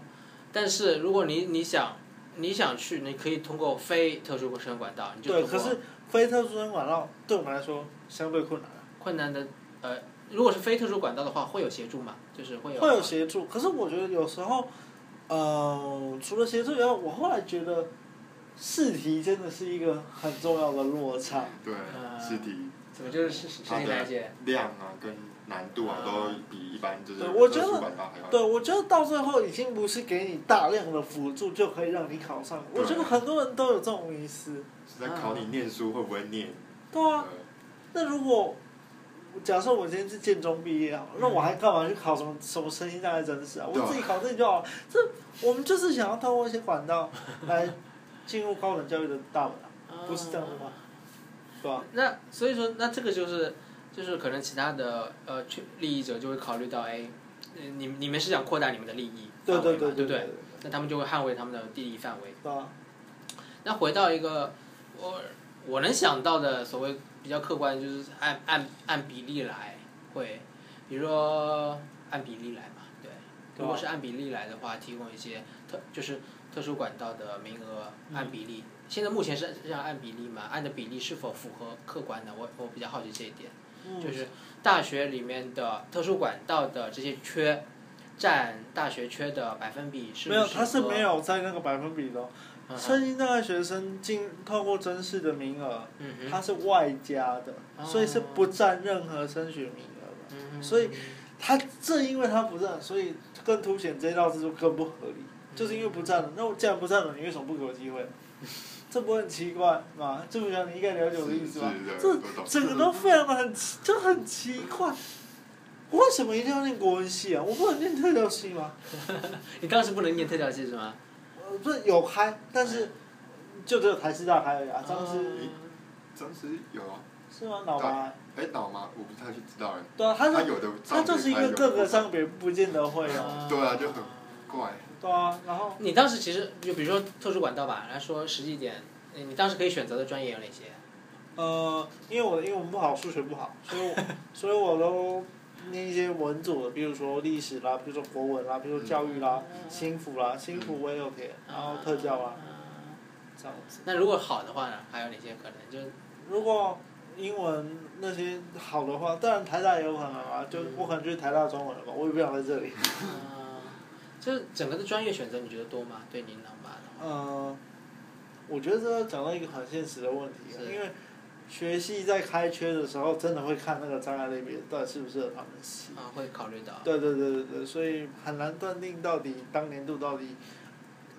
但是如果你你想你想去，你可以通过非特殊生管道，你就对，可是非特殊生管道对我们来说相对困难啊，困难的呃，如果是非特殊管道的话，会有协助吗？就是会有会有协助。可是我觉得有时候，呃，除了协助以外，我后来觉得试题真的是一个很重要的落差。对呃，试题怎么就是是是它的你来解？量啊跟难度啊都比一般就是对我觉得对，我觉得到最后已经不是给你大量的辅助就可以让你考上。我觉得很多人都有这种意思。是在考你念书会不会念。对啊，那如果假设我今天是建中毕业啊，那我还干嘛去考什么什么身心障碍真试啊？对啊我自己考自己就好了。这我们就是想要透过一些管道来进入高等教育的大门啊，[laughs] 不是这样的吗？那所以说，那这个就是就是可能其他的呃去利益者就会考虑到，哎，呃你你们是想扩大你们的利益对范围对对对嘛对不对？那他们就会捍卫他们的利益范围。啊，那回到一个我我能想到的所谓比较客观，就是按按按比例来会，比如说按比例来嘛，对。如果是按比例来的话，提供一些特就是特殊管道的名额按比例。现在目前是这样按比例嘛？按的比例是否符合客观的？我我比较好奇这一点。嗯就是大学里面的特殊管道的这些缺，占大学缺的百分比是不没有，是他是没有占那个百分比的哦。嗯身心障碍学生进透过真试的名额，嗯哼它是外加的，哦所以是不占任何升学名额的。嗯所以他正因为他不占，所以更凸显这道制度更不合理。就是因为不占了，那我既然不占了，你为什么不给我机会？[laughs] 这不会很奇怪吗？朱部长，你应该了解我的意思吧？这整个都非常的很奇，就很奇怪。我为什么一定要念国文系啊？我不能念特教系吗？[laughs] 你当时不能念特教系是吗？呃，不是有开，但是就只有台师大开而已啊。当时嗯当时有啊，是吗？脑麻？哎脑吗？我不太去知道哎。对啊，他是他有的他就是一个各个上上别不见得会哦。对啊就很怪。对啊，然后你当时其实就比如说特殊管道吧，来说实际点，你你当时可以选择的专业有哪些？呃，因为我的英文不好，数学不好，所以我 [laughs] 所以我都念一些文组的，比如说历史啦，比如说国文啦，比如说教育啦，心辅啦，心辅我也有填，然后特教啊，这样子。那如果好的话呢，还有哪些可能？就如果英文那些好的话，当然台大也有可能啊，就我可能就是台大中文了吧，我也不想在这里。呃，就是整个的专业选择，你觉得多吗？对您老妈的话，呃，我觉得这要讲到一个很现实的问题啊，因为学系在开缺的时候，真的会看那个障碍类别到底适不适合他们系。啊，会考虑到。对对对对对，所以很难断定到底当年度到底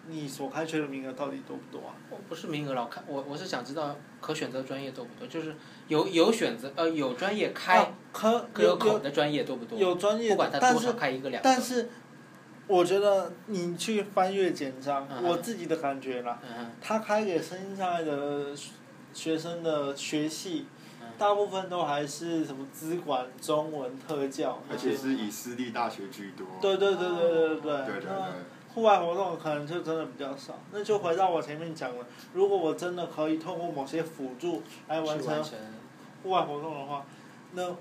你所开缺的名额到底多不多啊？我不是名额老看，我我是想知道可选择专业多不多，就是有有选择呃有专业开啊可可有有有口的专业多不多？有专业不管的，但是它多少开一个两个。但是我觉得你去翻阅简章我自己的感觉啦他开给生下来的学生的学习大部分都还是什么资管中文特教。而且是以私立大学居多。对对对对对对对。对户外活动可能就真的比较少那就回到我前面讲的如果我真的可以透过某些辅助来完成。户外活动的话那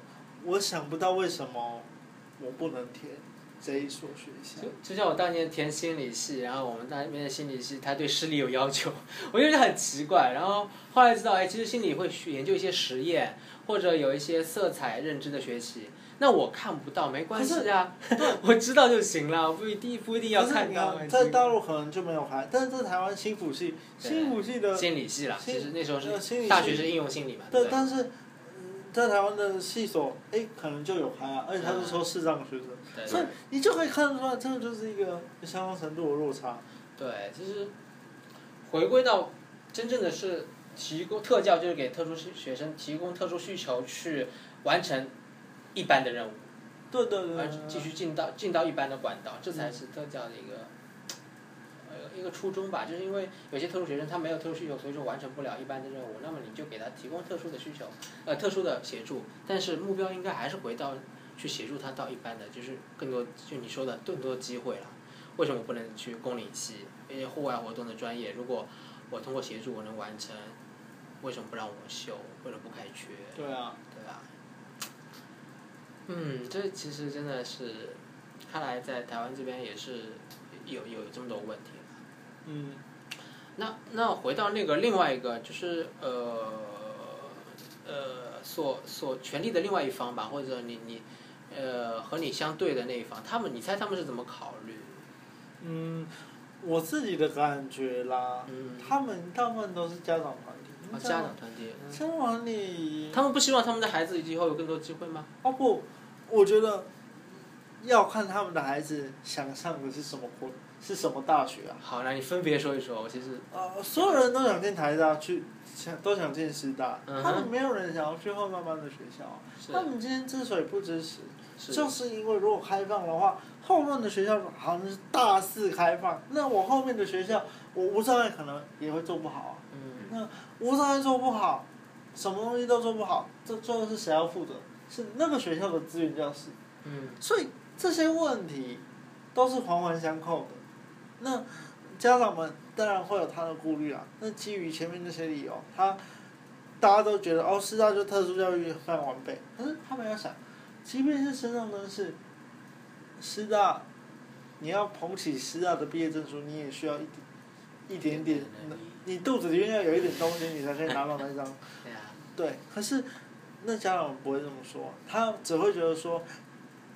我想不到为什么我不能填。这一所学校。就就像我当年填心理系，然后我们那边的心理系他对视力有要求，[laughs] 我觉得很奇怪。然后后来知道，哎，其实心理会去研究一些实验，或者有一些色彩认知的学习。那我看不到没关系啊，[laughs] 我知道就行了，不一定不一定要看到。在大陆可能就没有还，但是在台湾新辅系，新辅系的心理系啦，其实那时候是大学是应用心理嘛。对，但是在台湾的系所，哎，可能就有开啊，而且他是说视障学生，所以你就可以看得出来，这个就是一个相当程度的落差。对，其实回归到真正的是提供特教，就是给特殊学生提供特殊需求去完成。一般的任务，对对对，而继续进到进到一般的管道，这才是特教的一个，呃一个初衷吧。就是因为有些特殊学生他没有特殊需求，所以说完成不了一般的任务，那么你就给他提供特殊的需求，呃特殊的协助。但是目标应该还是回到去协助他到一般的，就是更多就你说的更多机会了。为什么不能去公领系一些户外活动的专业？如果我通过协助我能完成，为什么不让我修？为什么不开缺？对啊。嗯，这其实真的是，看来在台湾这边也是有有这么多问题。嗯，那那回到那个另外一个，就是呃呃所所权力的另外一方吧，或者你你呃和你相对的那一方，他们你猜他们是怎么考虑？嗯，我自己的感觉啦，嗯，他们大部分都是家长团体。家长团体。家长团体。他们不希望他们的孩子以后有更多机会吗？哦不。我觉得要看他们的孩子想上的是什么国，是什么大学啊？好，那你分别说一说。其实呃，所有人都想进台大，去想都想进师大，他们没有人想要去后慢慢的学校。他们今天之所以不支持，就是因为如果开放的话，后面的学校好像是大肆开放，那我后面的学校，我无障碍可能也会做不好啊。嗯。那无障碍做不好，什么东西都做不好，这最后是谁要负责？是那个学校的资源教室，嗯，所以这些问题都是环环相扣的。那家长们当然会有他的顾虑啊。那基于前面那些理由，他大家都觉得哦，师大就特殊教育非常完备。可是他们要想，即便是身上都是师大，你要捧起师大的毕业证书，你也需要一一点点，你肚子里面要有一点东西，你才可以拿到那张。[laughs] 对啊。对，可是。那家长不会这么说，他只会觉得说，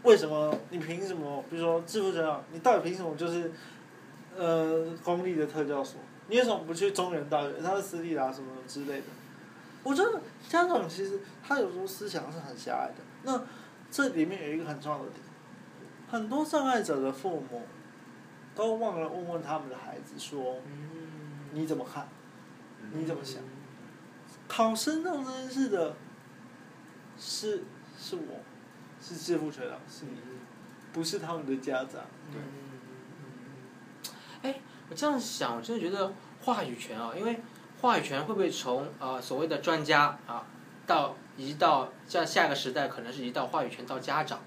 为什么你凭什么？比如说致富学校，你到底凭什么就是，呃，公立的特教所？你为什么不去中原大学？他是私立啊，什么之类的。我觉得家长其实他有时候思想是很狭隘的。那这里面有一个很重要的点，很多障碍者的父母都忘了问问他们的孩子说，你怎么看？你怎么想？考生这件事的。是，是我，是致富学长，是你，不是他们的家长。对。哎，我这样想，我真的觉得话语权啊，因为话语权会不会从呃所谓的专家啊，到移到像下一个时代，可能是移到话语权到家长，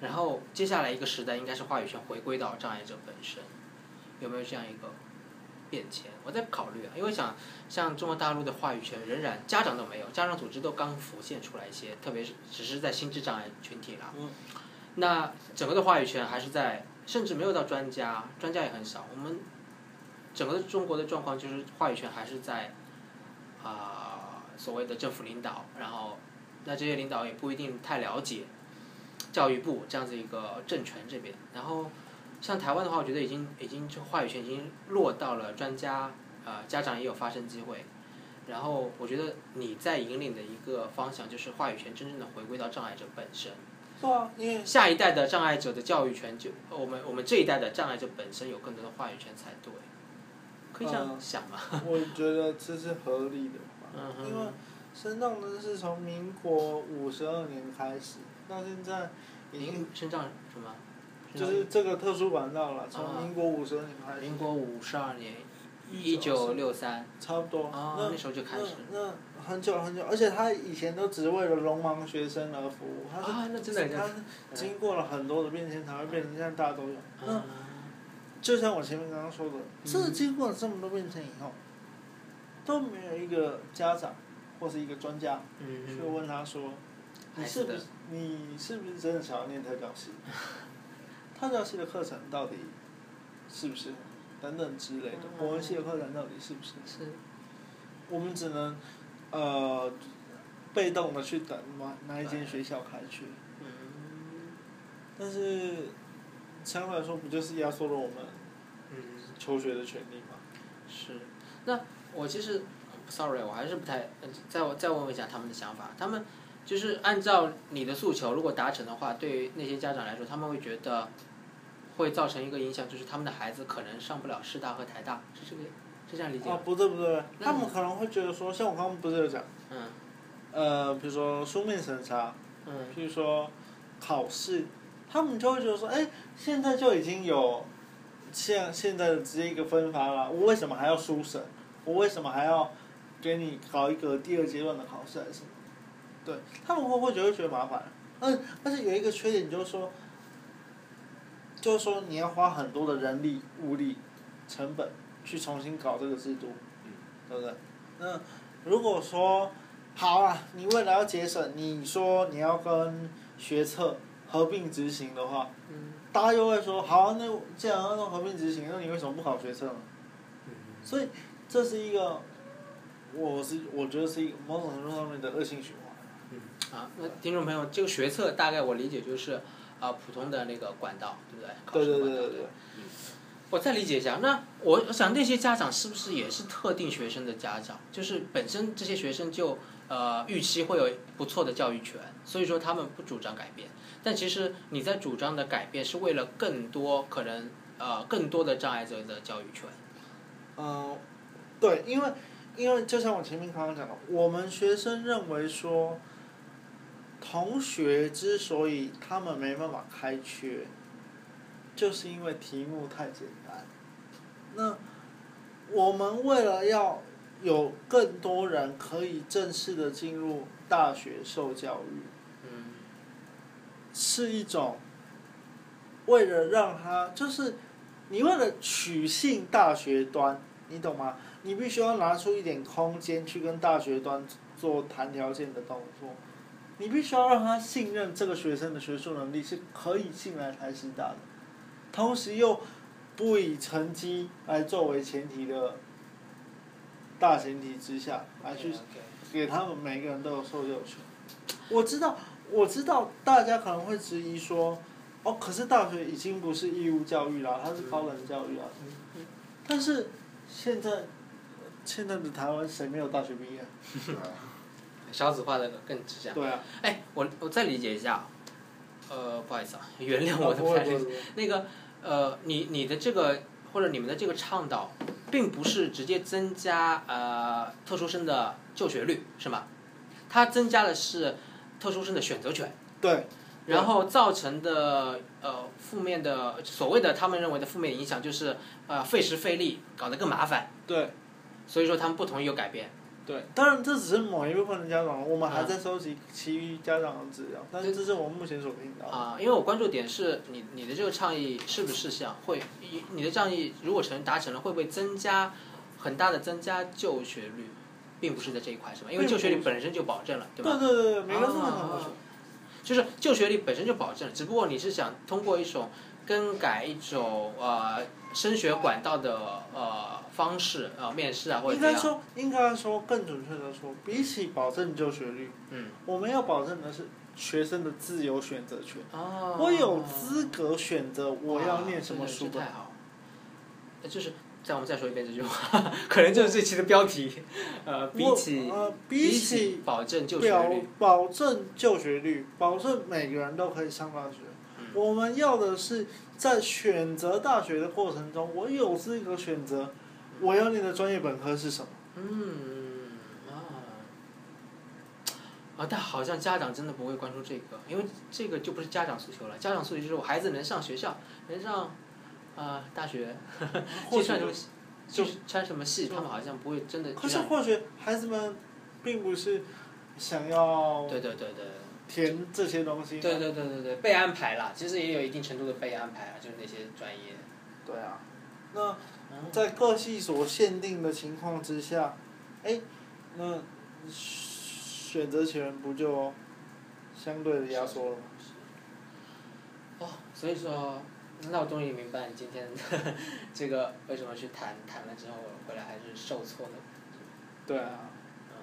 然后接下来一个时代应该是话语权回归到障碍者本身，有没有这样一个？变迁，我在考虑啊，因为想像中国大陆的话语权仍然家长都没有，家长组织都刚浮现出来一些，特别是只是在心智障碍群体了。嗯。那整个的话语权还是在，甚至没有到专家，专家也很少。我们整个中国的状况就是话语权还是在啊所谓的政府领导，然后那这些领导也不一定太了解教育部这样子一个政权这边，然后。像台湾的话，我觉得已经已经就话语权已经落到了专家，呃，家长也有发声机会。然后我觉得你在引领的一个方向，就是话语权真正的回归到障碍者本身。是啊，因为下一代的障碍者的教育权，就我们我们这一代的障碍者本身有更多的话语权才对。可以这样想吗？我觉得这是合理的吧，因为深藏呢是从民国五十二年开始到现在，已经身障什么？就是这个特殊管道了，从民国五十二年开始。民国五十二年，一九六三，差不多。啊，那那时候就开始。那那很久很久，而且他以前都只为了龙盲学生而服务，他是、啊，那真的他经过了很多的变迁才会变成现在大家都有。那嗯就像我前面刚刚说的，这嗯经过了这么多变迁以后，都没有一个家长或是一个专家嗯去问他说，你是不是你是不是真的想要念特教系？[laughs] 特教系的课程到底是不是？等等之类的，国文系的课程到底是不是？是，我们只能呃被动的去等哪哪一间学校开去，嗯，但是相对来说，不就是压缩了我们嗯。求学的权利嘛？是，那我其实，sorry，我还是不太，呃再我再问问一下他们的想法。他们就是按照你的诉求，如果达成的话，对于那些家长来说，他们会觉得会造成一个影响，就是他们的孩子可能上不了师大和台大，是这个是这样理解吗？，哦不对不对，他们可能会觉得说，像我刚刚不是有讲，嗯呃，比如说书面审查，嗯比如说考试，他们就会觉得说，哎，现在就已经有现现在的直接一个分发了，我为什么还要书审？我为什么还要给你搞一个第二阶段的考试还是？对他们会不会觉得觉得麻烦？嗯，但是有一个缺点就是说，就是说你要花很多的人力物力成本去重新搞这个制度，对不对？那如果说好啊，你为了要节省，你说你要跟学测合并执行的话，嗯大家又会说好、啊，那既然要弄合并执行，那你为什么不考学测呢？嗯所以这是一个，我是我觉得是一个某种程度上面的恶性循环。嗯啊，那听众朋友，这个学测大概我理解就是啊普通的那个管道，对不对？考对试管道对对对对。我再理解一下，那我我想那些家长是不是也是特定学生的家长？就是本身这些学生就呃预期会有不错的教育权，所以说他们不主张改变。但其实你在主张的改变是为了更多可能呃更多的障碍者的教育权。嗯，对，因为因为就像我前面刚刚讲的，我们学生认为说，同学之所以他们没办法开缺，就是因为题目太简单。那我们为了要有更多人可以正式的进入大学受教育，是一种为了让他就是你为了取信大学端，你懂吗？你必须要拿出一点空间去跟大学端做谈条件的动作，你必须要让他信任这个学生的学术能力是可以进来台师大的，同时又不以成绩来作为前提的大前提之下来去给他们每个人都有受教权。我知道，我知道大家可能会质疑说，哦，可是大学已经不是义务教育了，它是高等教育啦。但是现在现在的台湾谁没有大学毕业？对啊，少子化的更直接。对啊，哎，我我再理解一下，呃，不好意思啊，原谅我的不不太理解。会不会不会那个呃，你你的这个或者你们的这个倡导，并不是直接增加呃特殊生的就学率，是吗？它增加的是特殊生的选择权，对，然后造成的呃负面的所谓的他们认为的负面影响就是呃费时费力，搞得更麻烦，对。所以说他们不同意有改变。对，当然这只是某一部分的家长，我们还啊在收集其余家长的资料，但是这是我们目前所听到的。啊、因为我关注点是你你的这个倡议是不是像会，你你的倡议如果成达成了，会不会增加很大的增加就学率，并不是在这一块是吧？因为就学率本身就保证了，对吧？对对对，每个人都就是就学率本身就保证了，只不过你是想通过一种更改一种呃升学管道的呃方式呃面试啊或者应该说，应该说更准确的说，比起保证就学率，嗯，我们要保证的是学生的自由选择权。哦，我有资格选择我要念什么书本。太好，呃就是再我们再说一遍这句话，可能就是这期的标题，呃，比起呃，比起保证就学率，保证就学率，保证每个人都可以上大学。嗯我们要的是在选择大学的过程中，我有资格选择我要念的专业本科是什么。嗯啊啊，但好像家长真的不会关注这个，因为这个就不是家长诉求了，家长诉求就是我孩子能上学校，能上啊、大学，就是穿什么戏，他们好像不会真的。可是或许孩子们并不是想要对对对对填这些东西。对对对对对，被安排了，其实也有一定程度的被安排了，就是那些专业。对啊，那在各系所限定的情况之下，哎，那选择权不就相对的压缩了吗？哦，所以说，那我终于明白你今天 [laughs] 这个为什么去谈谈了之后回来还是受挫的。对啊。嗯。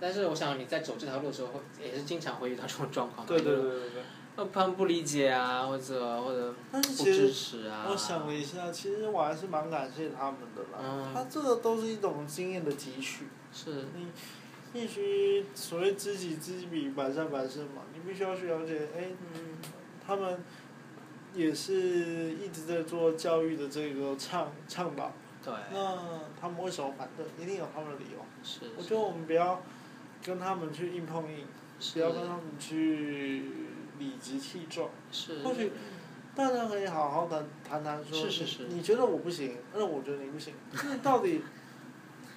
但是我想你在走这条路的时候，也是经常会遇到这种状况。对对对对对。呃，他们不理解啊，或者或者不支持啊。我想了一下，其实我还是蛮感谢他们的啦。嗯。他这个都是一种经验的汲取。是。你必须所谓知己知彼，百战百胜嘛。你必须要去了解，哎。嗯。他们也是一直在做教育的这个倡倡导。对。那他们为什么反对？一定有他们的理由。是。我觉得我们不要跟他们去硬碰硬，不要跟他们去理直气壮。是。或许大家可以好好的谈谈说，是是是你觉得我不行，那我觉得你不行，那到底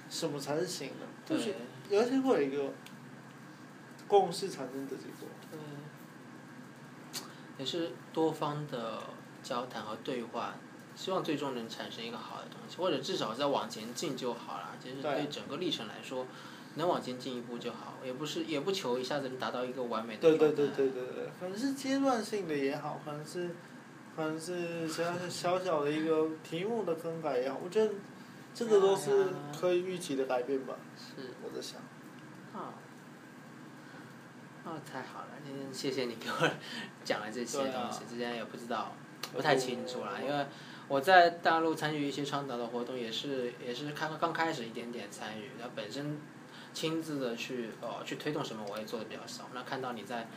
什么才是行的？或许有一天会有一个共识产生的结果。也是多方的交谈和对话，希望最终能产生一个好的东西，或者至少在往前进就好了。其实对整个历程来说，能往前进一步就好，也不是也不求一下子能达到一个完美的。对对对对对对，可能是阶段性的也好，可能是，可能是像是小小的一个题目的更改也好，我觉得这个都是可以预期的改变吧。是。我在想。太好了！今天谢谢你给我讲了这些东西，之前也不知道，不太清楚了。因为我在大陆参与一些倡导的活动，也是也是刚刚开始一点点参与，那本身亲自的去哦去推动什么，我也做的比较少。那看到你在，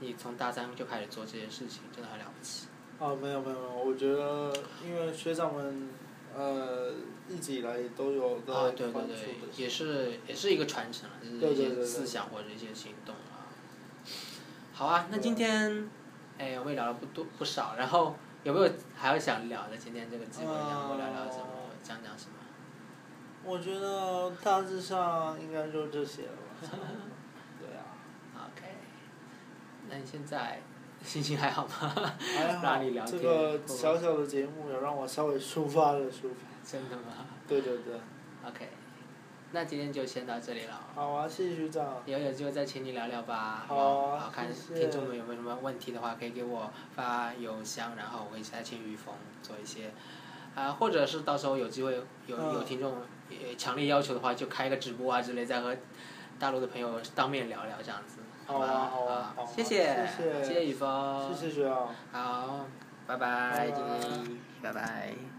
你从大三就开始做这些事情，真的很了不起。哦，没有没有没有，我觉得因为学长们呃一直以来都有在关注的，也是也是一个传承了，就是一些思想或者一些行动。好啊，那今天，哎，我们也聊了不多不少，然后有没有还有想聊的？今天这个机会，想我聊聊什么，讲讲什么？我觉得大致上应该就这些了吧。[laughs] 对啊。OK。那你现在心情还好吗？还好。这个小小的节目，有让我稍微抒发了抒发。[laughs] 真的吗？对对对。OK。那今天就先到这里了。好啊，谢谢学长。以后有机会再请你聊聊吧。好啊。好看听众们有没有什么问题的话，可以给我发邮箱，然后我会再请于峰做一些，啊，或者是到时候有机会有有听众强烈要求的话，就开个直播啊之类，再和大陆的朋友当面聊聊这样子。好啊好啊好。谢谢。谢谢雨峰。谢谢学长。好，拜拜，拜拜。